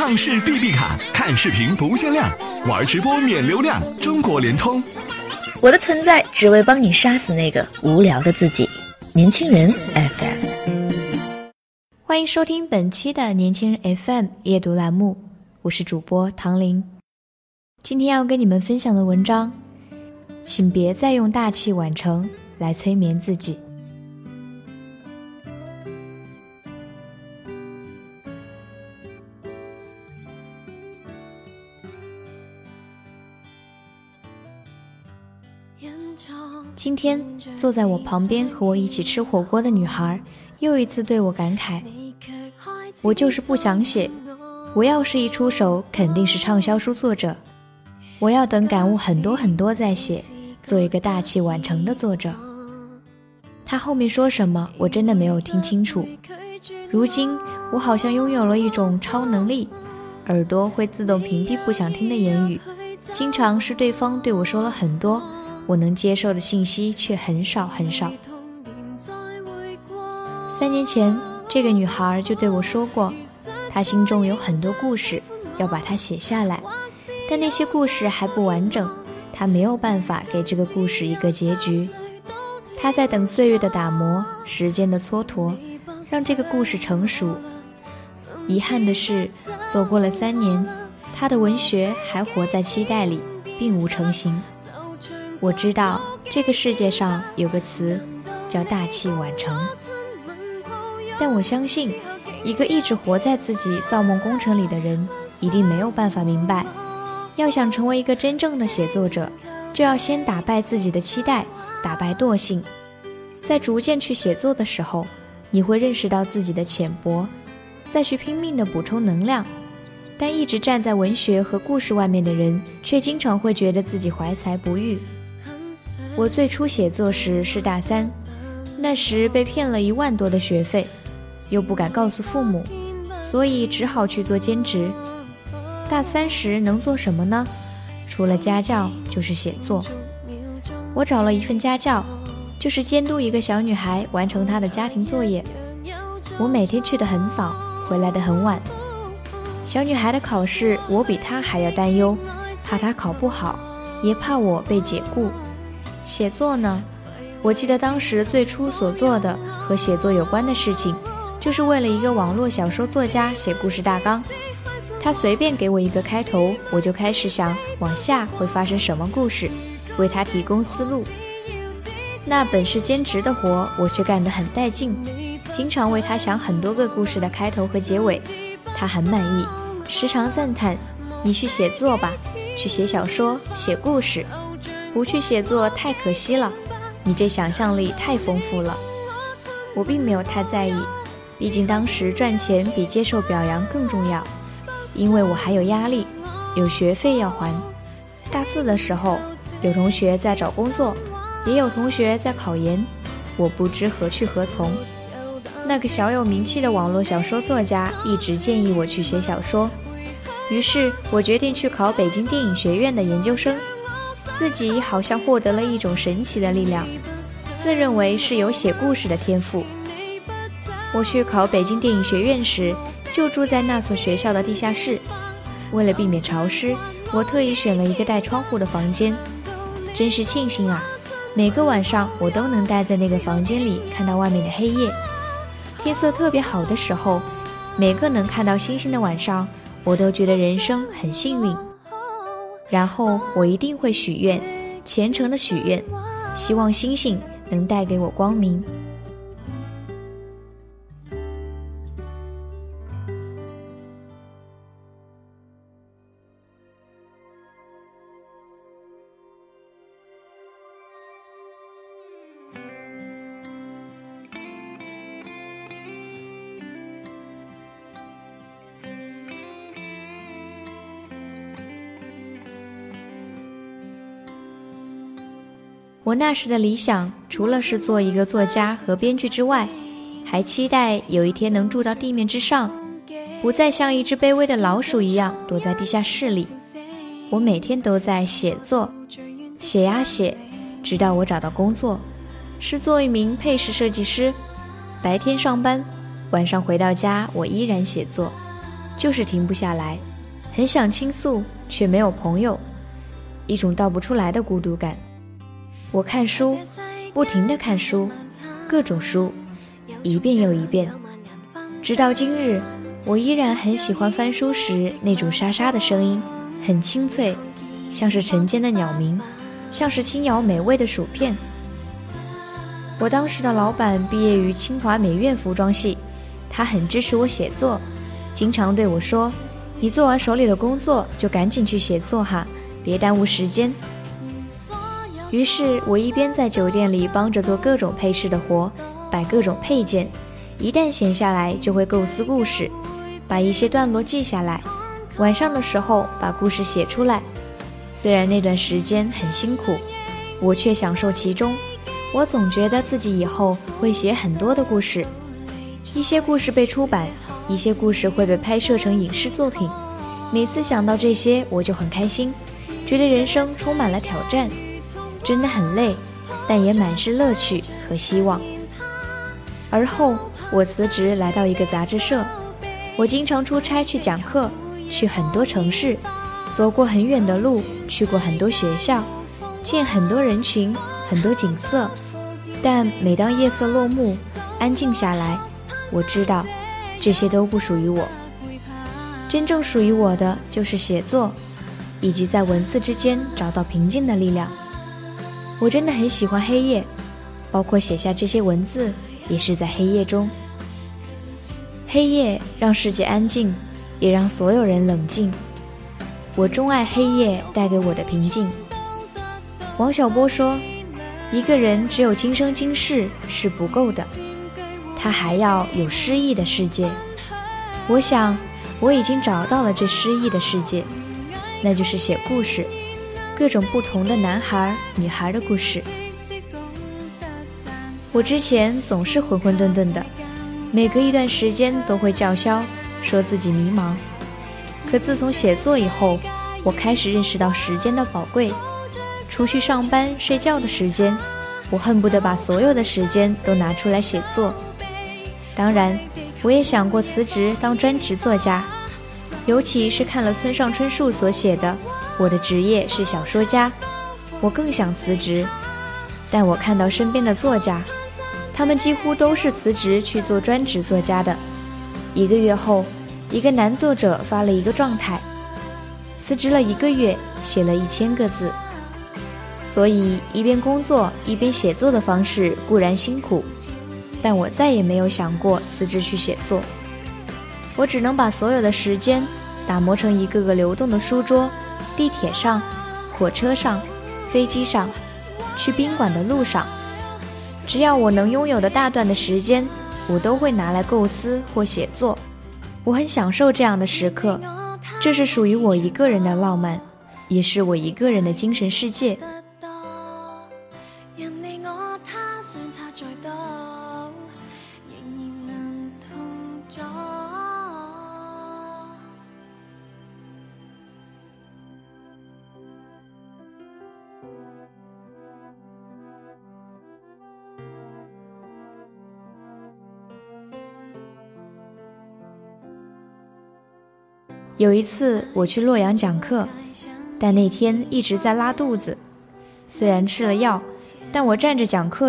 畅视 B B 卡，看视频不限量，玩直播免流量，中国联通。我的存在只为帮你杀死那个无聊的自己。年轻人 FM，欢迎收听本期的年轻人 FM 夜读栏目，我是主播唐玲。今天要跟你们分享的文章，请别再用大器晚成来催眠自己。今天坐在我旁边和我一起吃火锅的女孩，又一次对我感慨：“我就是不想写，我要是一出手，肯定是畅销书作者。我要等感悟很多很多再写，做一个大器晚成的作者。”他后面说什么，我真的没有听清楚。如今我好像拥有了一种超能力，耳朵会自动屏蔽不想听的言语，经常是对方对我说了很多。我能接受的信息却很少很少。三年前，这个女孩就对我说过，她心中有很多故事，要把它写下来，但那些故事还不完整，她没有办法给这个故事一个结局。她在等岁月的打磨，时间的蹉跎，让这个故事成熟。遗憾的是，走过了三年，她的文学还活在期待里，并无成型。我知道这个世界上有个词叫大器晚成，但我相信，一个一直活在自己造梦工程里的人，一定没有办法明白，要想成为一个真正的写作者，就要先打败自己的期待，打败惰性，在逐渐去写作的时候，你会认识到自己的浅薄，再去拼命的补充能量。但一直站在文学和故事外面的人，却经常会觉得自己怀才不遇。我最初写作时是大三，那时被骗了一万多的学费，又不敢告诉父母，所以只好去做兼职。大三时能做什么呢？除了家教就是写作。我找了一份家教，就是监督一个小女孩完成她的家庭作业。我每天去得很早，回来的很晚。小女孩的考试，我比她还要担忧，怕她考不好，也怕我被解雇。写作呢？我记得当时最初所做的和写作有关的事情，就是为了一个网络小说作家写故事大纲。他随便给我一个开头，我就开始想往下会发生什么故事，为他提供思路。那本是兼职的活，我却干得很带劲，经常为他想很多个故事的开头和结尾。他很满意，时常赞叹：“你去写作吧，去写小说，写故事。”不去写作太可惜了，你这想象力太丰富了。我并没有太在意，毕竟当时赚钱比接受表扬更重要，因为我还有压力，有学费要还。大四的时候，有同学在找工作，也有同学在考研，我不知何去何从。那个小有名气的网络小说作家一直建议我去写小说，于是我决定去考北京电影学院的研究生。自己好像获得了一种神奇的力量，自认为是有写故事的天赋。我去考北京电影学院时，就住在那所学校的地下室。为了避免潮湿，我特意选了一个带窗户的房间。真是庆幸啊！每个晚上我都能待在那个房间里，看到外面的黑夜。天色特别好的时候，每个能看到星星的晚上，我都觉得人生很幸运。然后我一定会许愿，虔诚的许愿，希望星星能带给我光明。我那时的理想，除了是做一个作家和编剧之外，还期待有一天能住到地面之上，不再像一只卑微的老鼠一样躲在地下室里。我每天都在写作，写呀写，直到我找到工作，是做一名配饰设计师。白天上班，晚上回到家，我依然写作。就是停不下来，很想倾诉，却没有朋友，一种道不出来的孤独感。我看书，不停地看书，各种书，一遍又一遍，直到今日，我依然很喜欢翻书时那种沙沙的声音，很清脆，像是晨间的鸟鸣，像是轻咬美味的薯片。我当时的老板毕业于清华美院服装系，他很支持我写作，经常对我说：“你做完手里的工作就赶紧去写作哈，别耽误时间。”于是，我一边在酒店里帮着做各种配饰的活，摆各种配件，一旦闲下来就会构思故事，把一些段落记下来，晚上的时候把故事写出来。虽然那段时间很辛苦，我却享受其中。我总觉得自己以后会写很多的故事，一些故事被出版，一些故事会被拍摄成影视作品。每次想到这些，我就很开心，觉得人生充满了挑战，真的很累，但也满是乐趣和希望。而后，我辞职来到一个杂志社，我经常出差去讲课，去很多城市，走过很远的路，去过很多学校，见很多人群。很多景色，但每当夜色落幕，安静下来，我知道，这些都不属于我。真正属于我的就是写作，以及在文字之间找到平静的力量。我真的很喜欢黑夜，包括写下这些文字，也是在黑夜中。黑夜让世界安静，也让所有人冷静。我钟爱黑夜带给我的平静。王小波说。一个人只有今生今世是不够的，他还要有诗意的世界。我想，我已经找到了这诗意的世界，那就是写故事，各种不同的男孩、女孩的故事。我之前总是混混沌沌的，每隔一段时间都会叫嚣，说自己迷茫。可自从写作以后，我开始认识到时间的宝贵。除去上班睡觉的时间，我恨不得把所有的时间都拿出来写作。当然，我也想过辞职当专职作家，尤其是看了村上春树所写的《我的职业是小说家》，我更想辞职。但我看到身边的作家，他们几乎都是辞职去做专职作家的。一个月后，一个男作者发了一个状态：辞职了一个月，写了一千个字。所以，一边工作一边写作的方式固然辛苦，但我再也没有想过辞职去写作。我只能把所有的时间打磨成一个个流动的书桌，地铁上、火车上、飞机上、去宾馆的路上，只要我能拥有的大段的时间，我都会拿来构思或写作。我很享受这样的时刻，这是属于我一个人的浪漫，也是我一个人的精神世界。有一次我去洛阳讲课，但那天一直在拉肚子。虽然吃了药，但我站着讲课时。